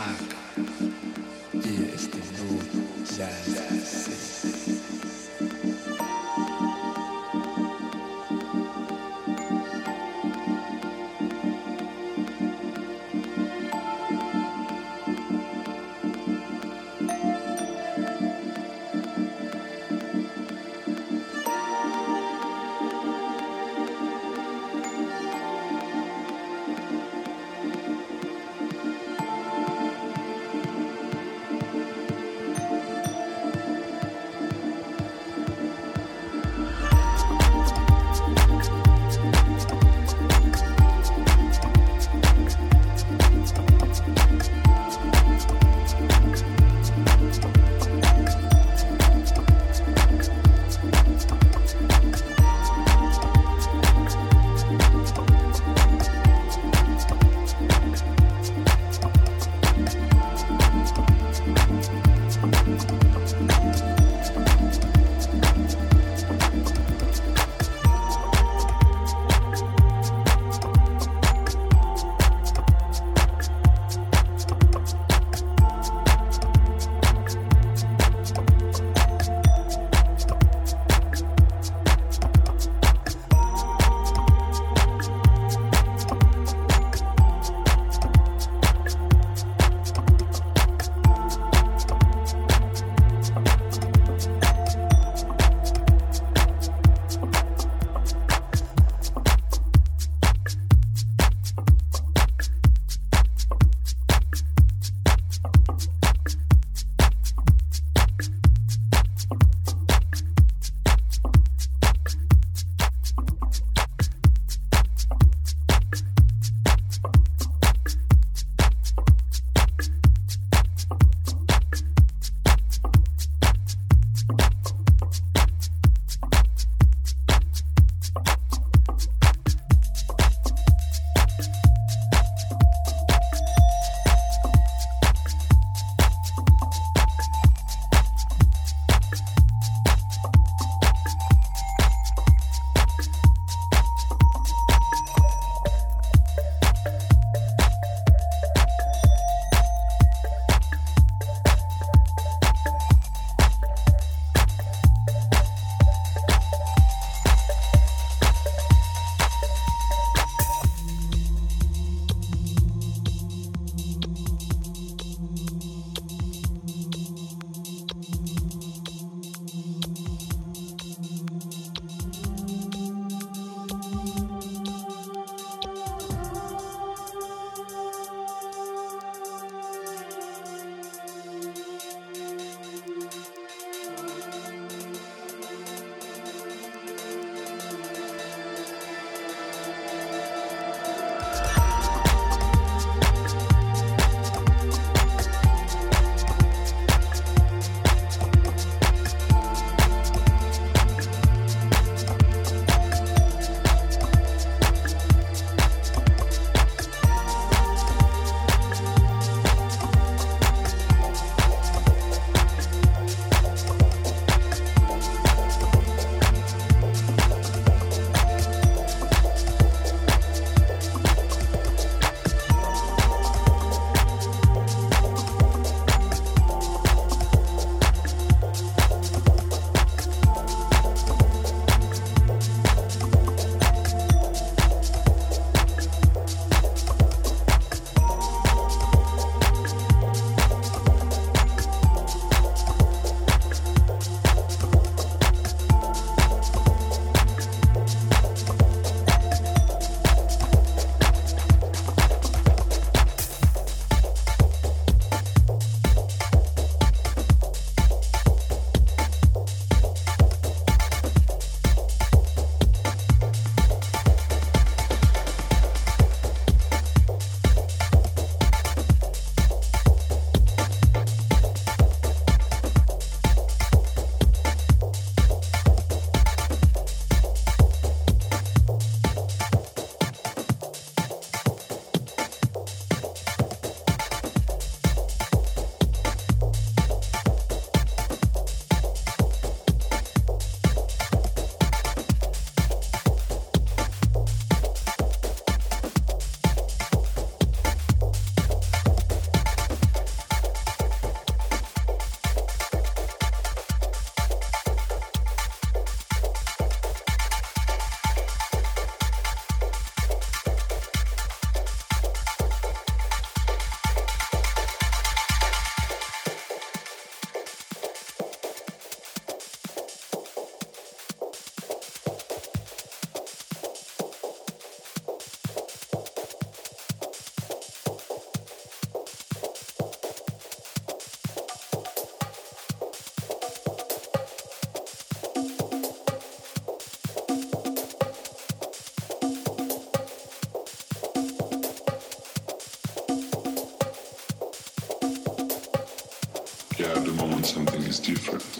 on different.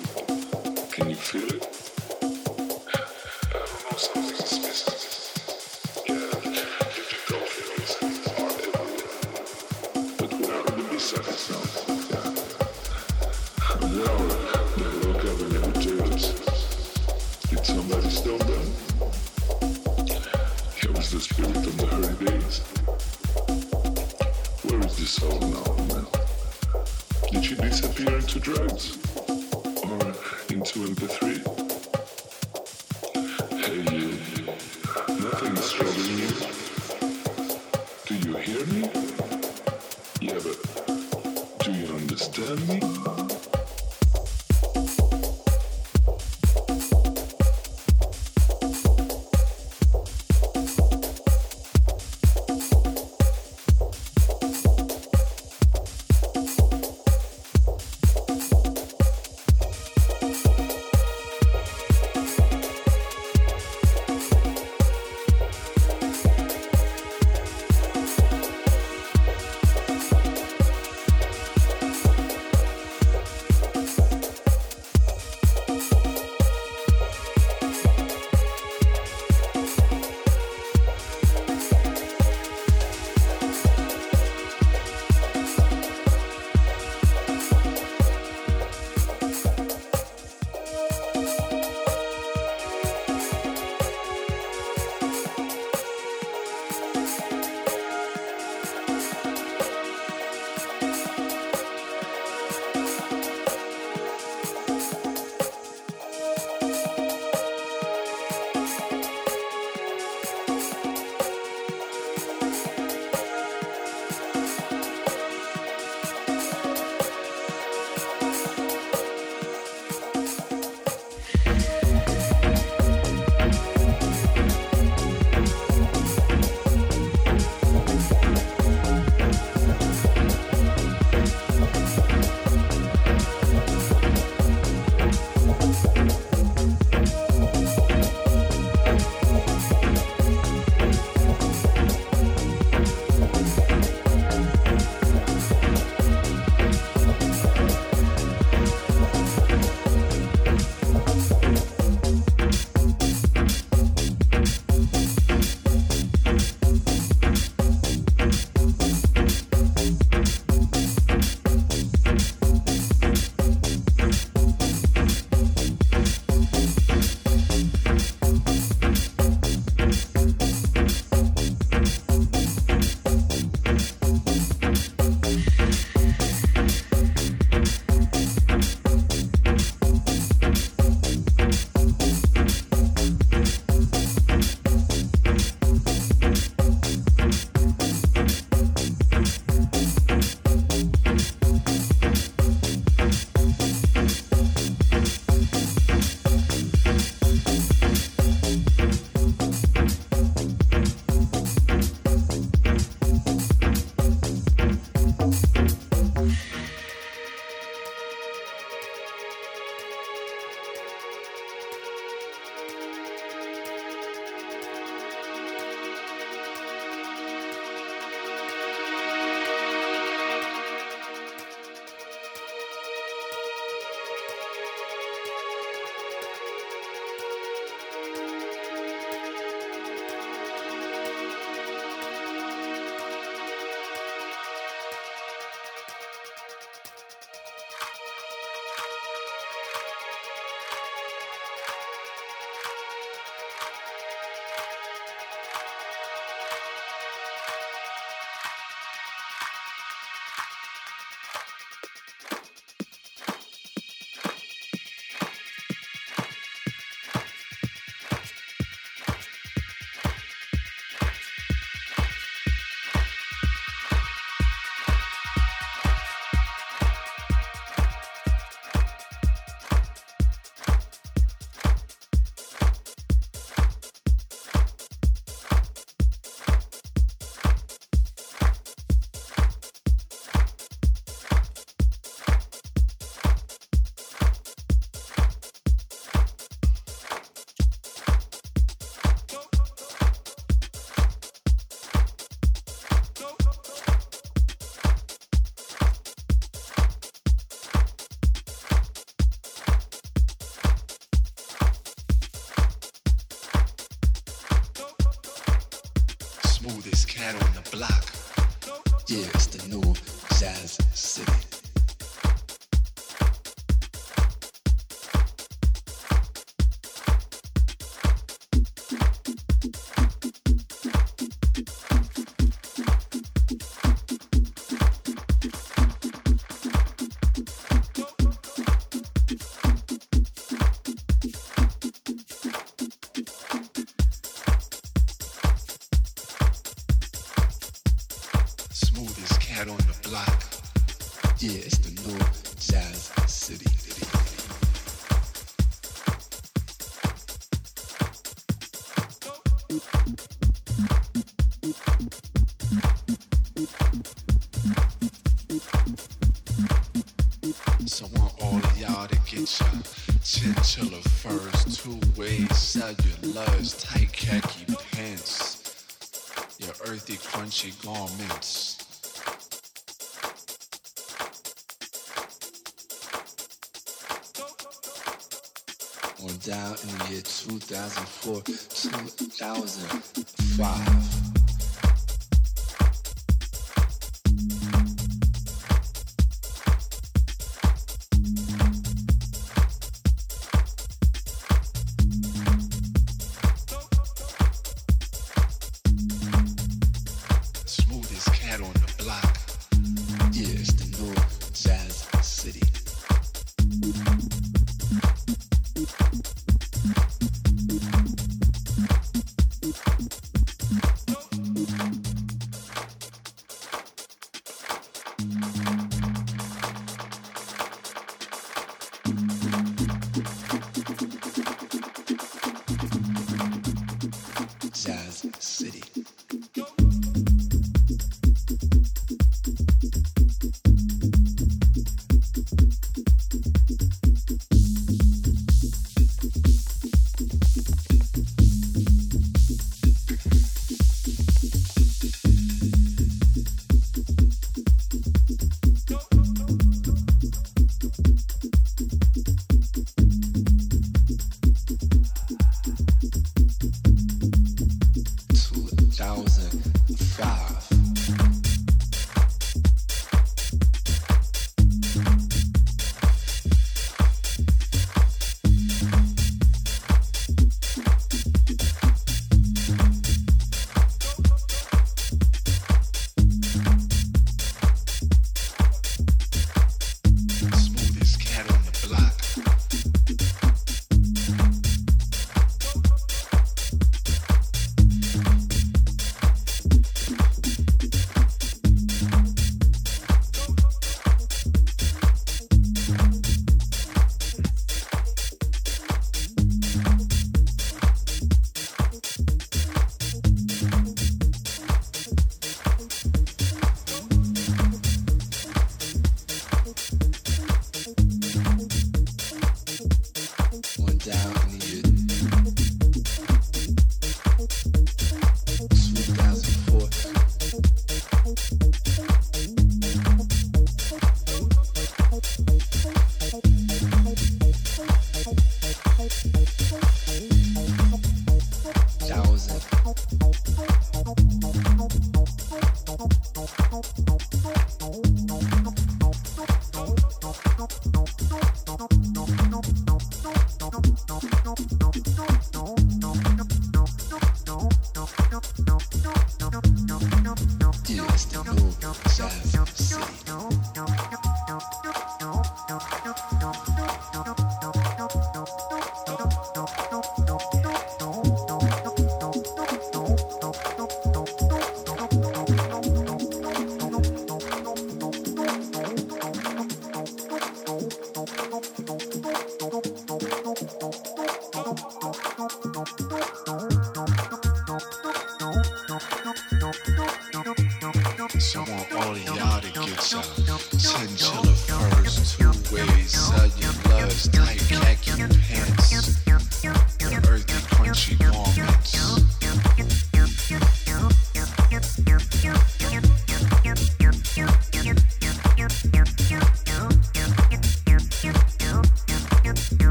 had on the block. Yeah, in the year 2000.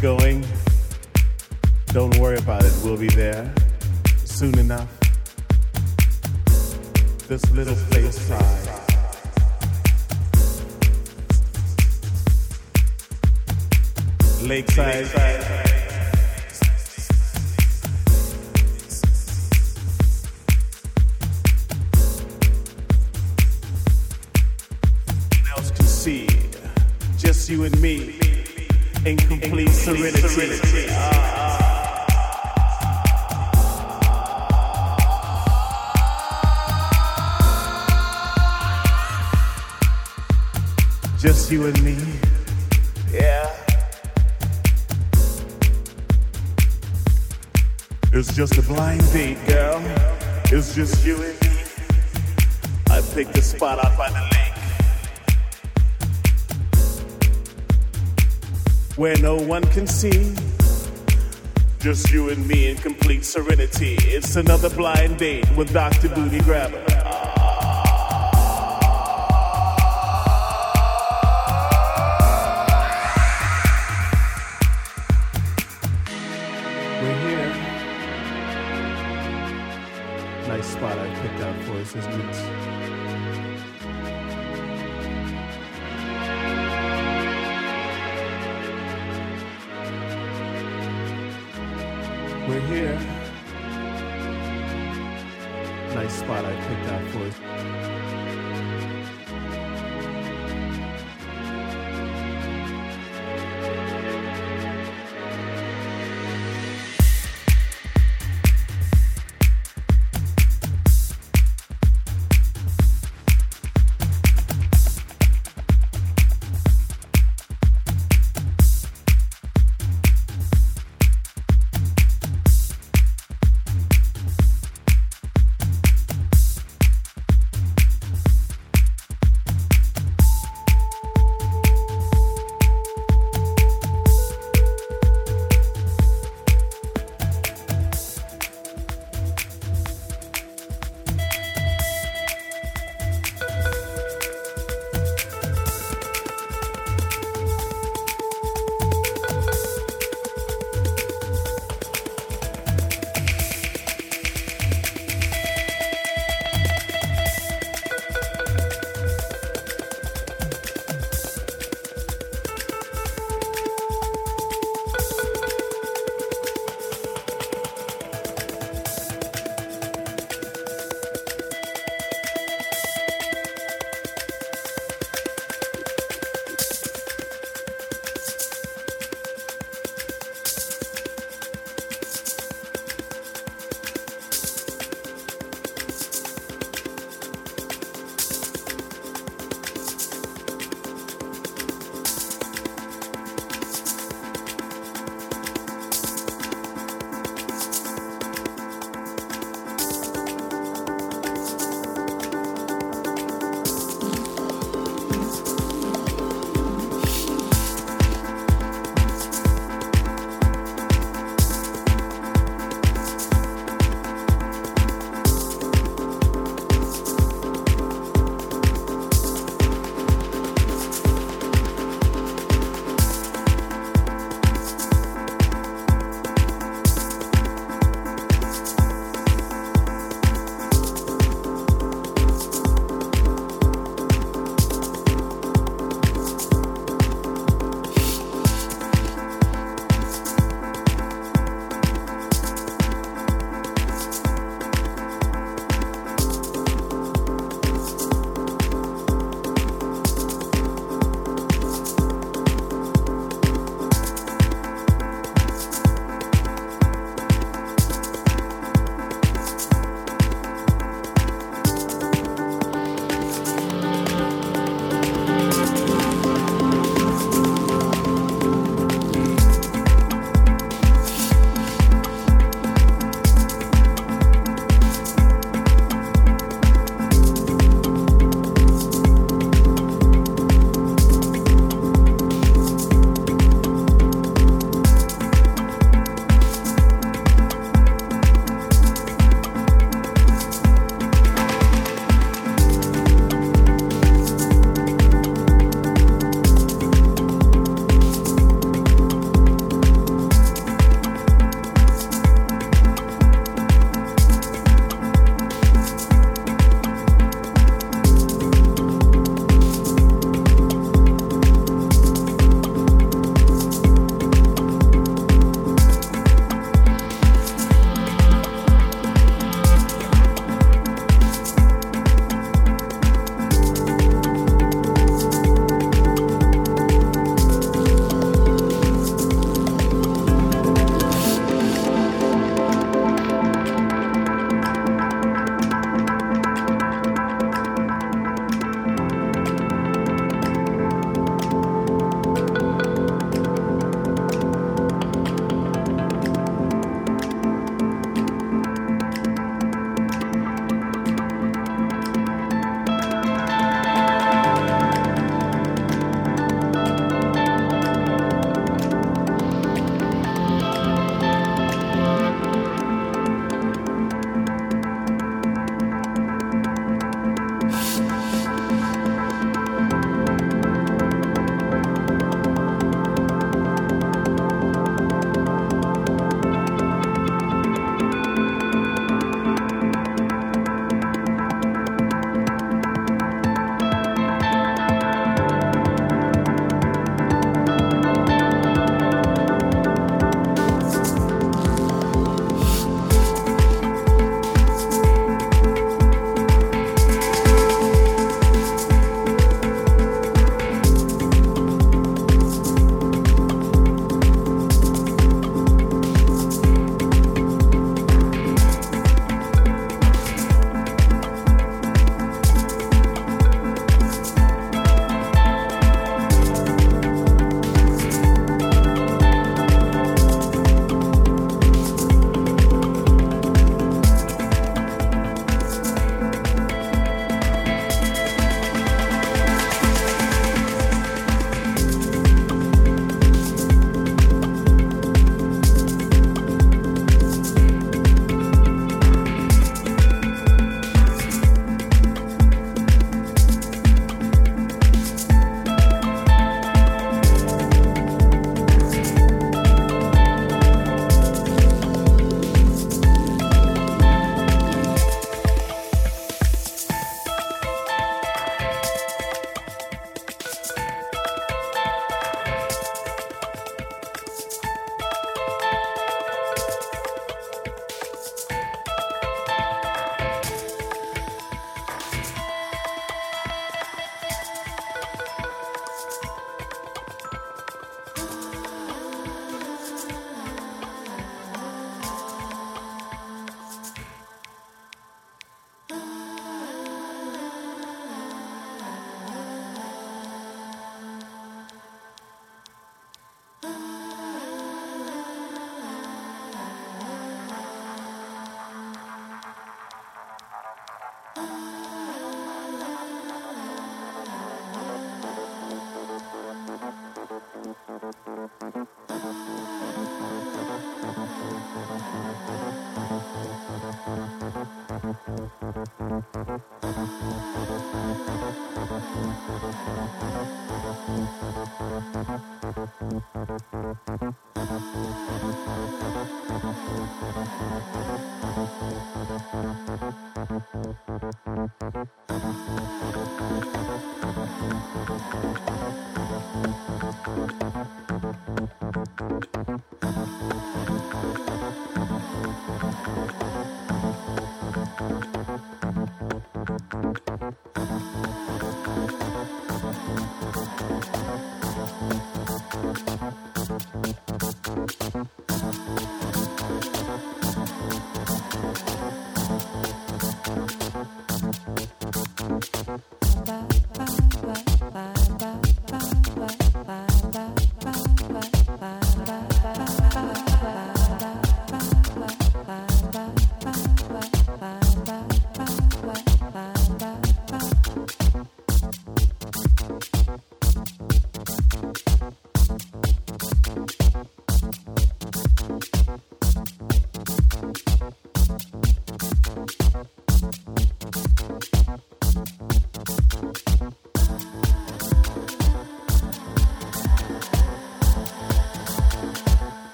Going? Don't worry about it, we'll be there soon enough. This little place side. Lakeside. else serenity. Ah, ah. Just you and me. Yeah. It's just a blind date, girl. It's just you and me. I picked a spot out by the lake. Where no one can see. Just you and me in complete serenity. It's another blind date with Dr. Booty Grabber. We're here. Nice spot I picked out for us, isn't it?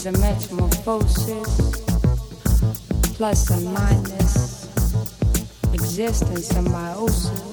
Is a metamorphosis, plus and minus, existence symbiosis, love,